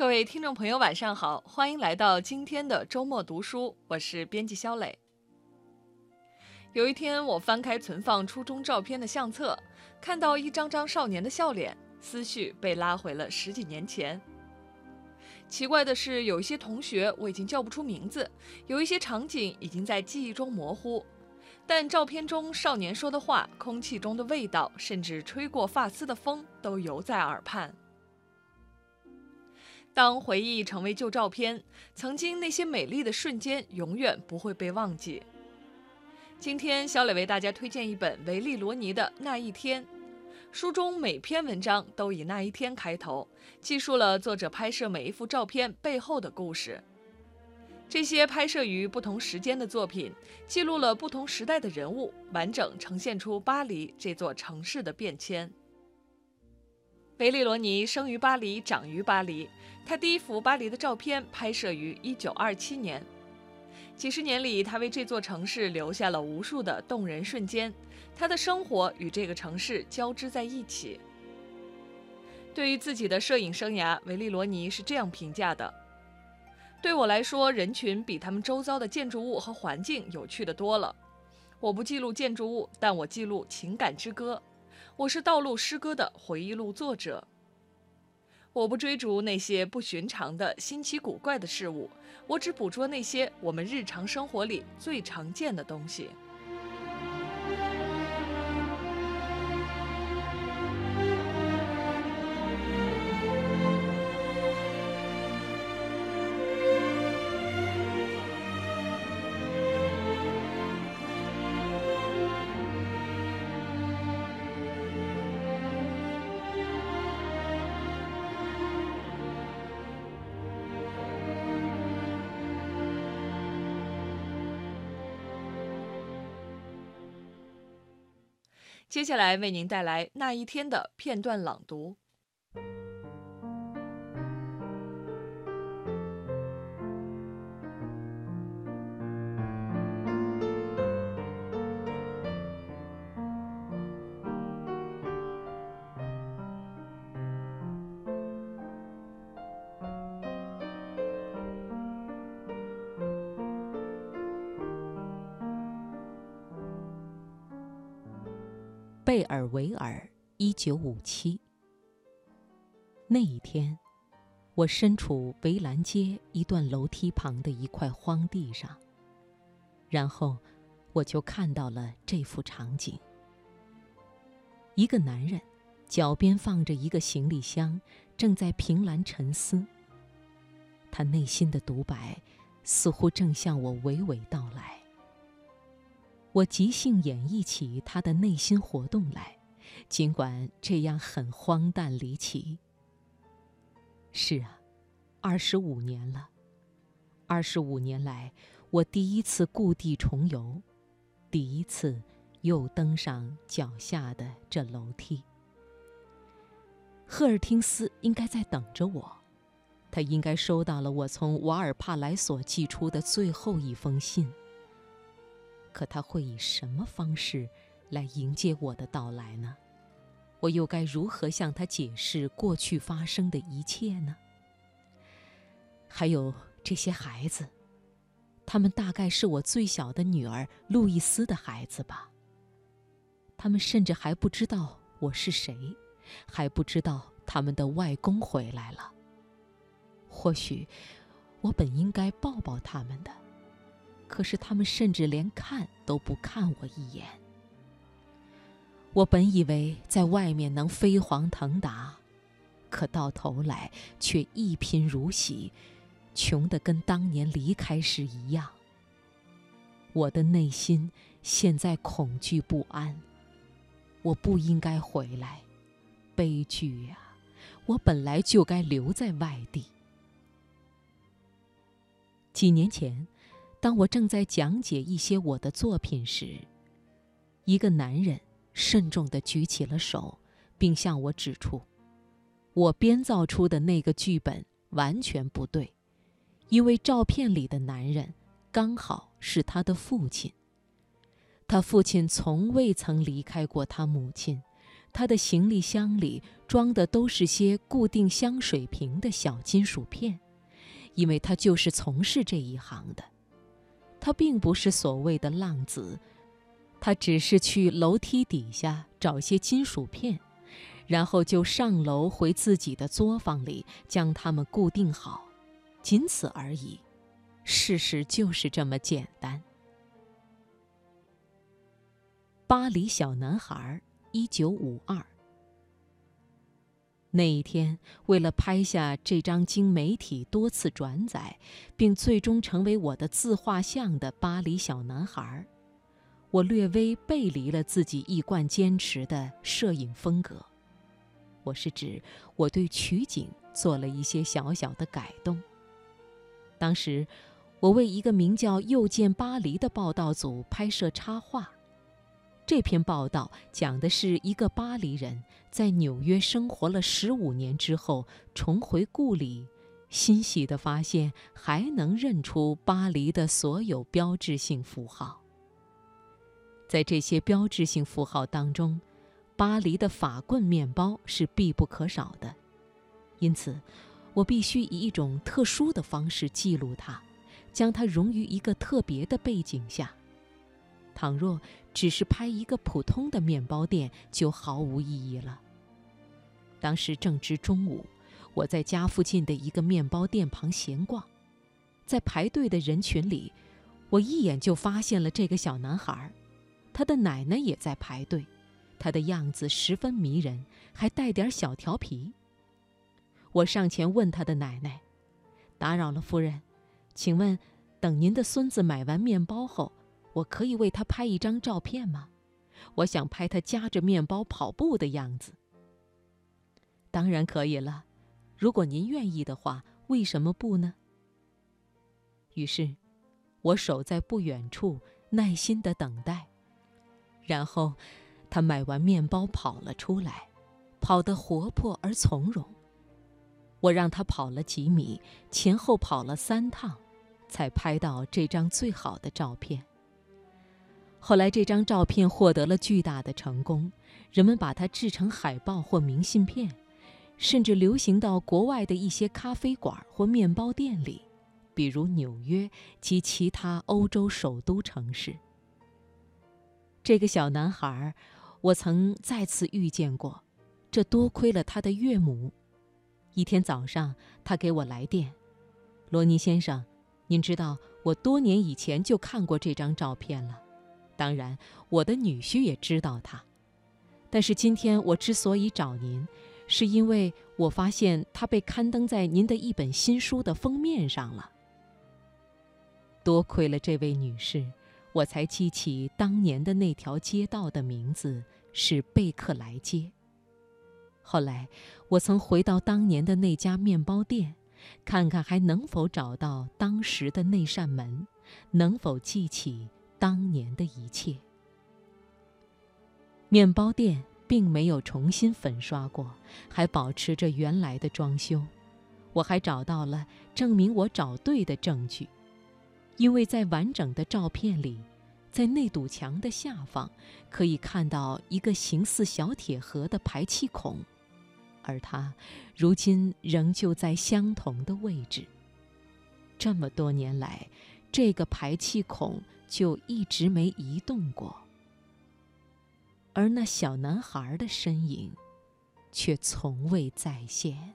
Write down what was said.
各位听众朋友，晚上好，欢迎来到今天的周末读书，我是编辑肖磊。有一天，我翻开存放初中照片的相册，看到一张张少年的笑脸，思绪被拉回了十几年前。奇怪的是，有一些同学我已经叫不出名字，有一些场景已经在记忆中模糊，但照片中少年说的话、空气中的味道，甚至吹过发丝的风，都犹在耳畔。当回忆成为旧照片，曾经那些美丽的瞬间永远不会被忘记。今天，小磊为大家推荐一本维利罗尼的《那一天》，书中每篇文章都以“那一天”开头，记述了作者拍摄每一幅照片背后的故事。这些拍摄于不同时间的作品，记录了不同时代的人物，完整呈现出巴黎这座城市的变迁。维利罗尼生于巴黎，长于巴黎。他第一幅巴黎的照片拍摄于1927年。几十年里，他为这座城市留下了无数的动人瞬间。他的生活与这个城市交织在一起。对于自己的摄影生涯，维利罗尼是这样评价的：“对我来说，人群比他们周遭的建筑物和环境有趣的多了。我不记录建筑物，但我记录情感之歌。”我是道路诗歌的回忆录作者。我不追逐那些不寻常的新奇古怪的事物，我只捕捉那些我们日常生活里最常见的东西。接下来为您带来那一天的片段朗读。贝尔维尔，一九五七。那一天，我身处围栏街一段楼梯旁的一块荒地上，然后我就看到了这幅场景：一个男人脚边放着一个行李箱，正在凭栏沉思。他内心的独白似乎正向我娓娓道来。我即兴演绎起他的内心活动来，尽管这样很荒诞离奇。是啊，二十五年了，二十五年来，我第一次故地重游，第一次又登上脚下的这楼梯。赫尔汀斯应该在等着我，他应该收到了我从瓦尔帕莱索寄出的最后一封信。可他会以什么方式来迎接我的到来呢？我又该如何向他解释过去发生的一切呢？还有这些孩子，他们大概是我最小的女儿路易斯的孩子吧？他们甚至还不知道我是谁，还不知道他们的外公回来了。或许，我本应该抱抱他们的。可是他们甚至连看都不看我一眼。我本以为在外面能飞黄腾达，可到头来却一贫如洗，穷得跟当年离开时一样。我的内心现在恐惧不安。我不应该回来，悲剧呀！我本来就该留在外地。几年前。当我正在讲解一些我的作品时，一个男人慎重地举起了手，并向我指出：我编造出的那个剧本完全不对，因为照片里的男人刚好是他的父亲。他父亲从未曾离开过他母亲，他的行李箱里装的都是些固定香水瓶的小金属片，因为他就是从事这一行的。他并不是所谓的浪子，他只是去楼梯底下找些金属片，然后就上楼回自己的作坊里将它们固定好，仅此而已。事实就是这么简单。巴黎小男孩，一九五二。那一天，为了拍下这张经媒体多次转载，并最终成为我的自画像的巴黎小男孩，我略微背离了自己一贯坚持的摄影风格。我是指，我对取景做了一些小小的改动。当时，我为一个名叫《又见巴黎》的报道组拍摄插画。这篇报道讲的是一个巴黎人在纽约生活了十五年之后重回故里，欣喜地发现还能认出巴黎的所有标志性符号。在这些标志性符号当中，巴黎的法棍面包是必不可少的，因此，我必须以一种特殊的方式记录它，将它融于一个特别的背景下。倘若只是拍一个普通的面包店，就毫无意义了。当时正值中午，我在家附近的一个面包店旁闲逛，在排队的人群里，我一眼就发现了这个小男孩，他的奶奶也在排队，他的样子十分迷人，还带点小调皮。我上前问他的奶奶：“打扰了，夫人，请问，等您的孙子买完面包后。”我可以为他拍一张照片吗？我想拍他夹着面包跑步的样子。当然可以了，如果您愿意的话，为什么不呢？于是，我守在不远处，耐心的等待。然后，他买完面包跑了出来，跑得活泼而从容。我让他跑了几米，前后跑了三趟，才拍到这张最好的照片。后来，这张照片获得了巨大的成功，人们把它制成海报或明信片，甚至流行到国外的一些咖啡馆或面包店里，比如纽约及其他欧洲首都城市。这个小男孩，我曾再次遇见过，这多亏了他的岳母。一天早上，他给我来电：“罗尼先生，您知道，我多年以前就看过这张照片了。”当然，我的女婿也知道他，但是今天我之所以找您，是因为我发现他被刊登在您的一本新书的封面上了。多亏了这位女士，我才记起当年的那条街道的名字是贝克莱街。后来，我曾回到当年的那家面包店，看看还能否找到当时的那扇门，能否记起。当年的一切，面包店并没有重新粉刷过，还保持着原来的装修。我还找到了证明我找对的证据，因为在完整的照片里，在那堵墙的下方可以看到一个形似小铁盒的排气孔，而它如今仍旧在相同的位置。这么多年来，这个排气孔。就一直没移动过，而那小男孩的身影，却从未再现。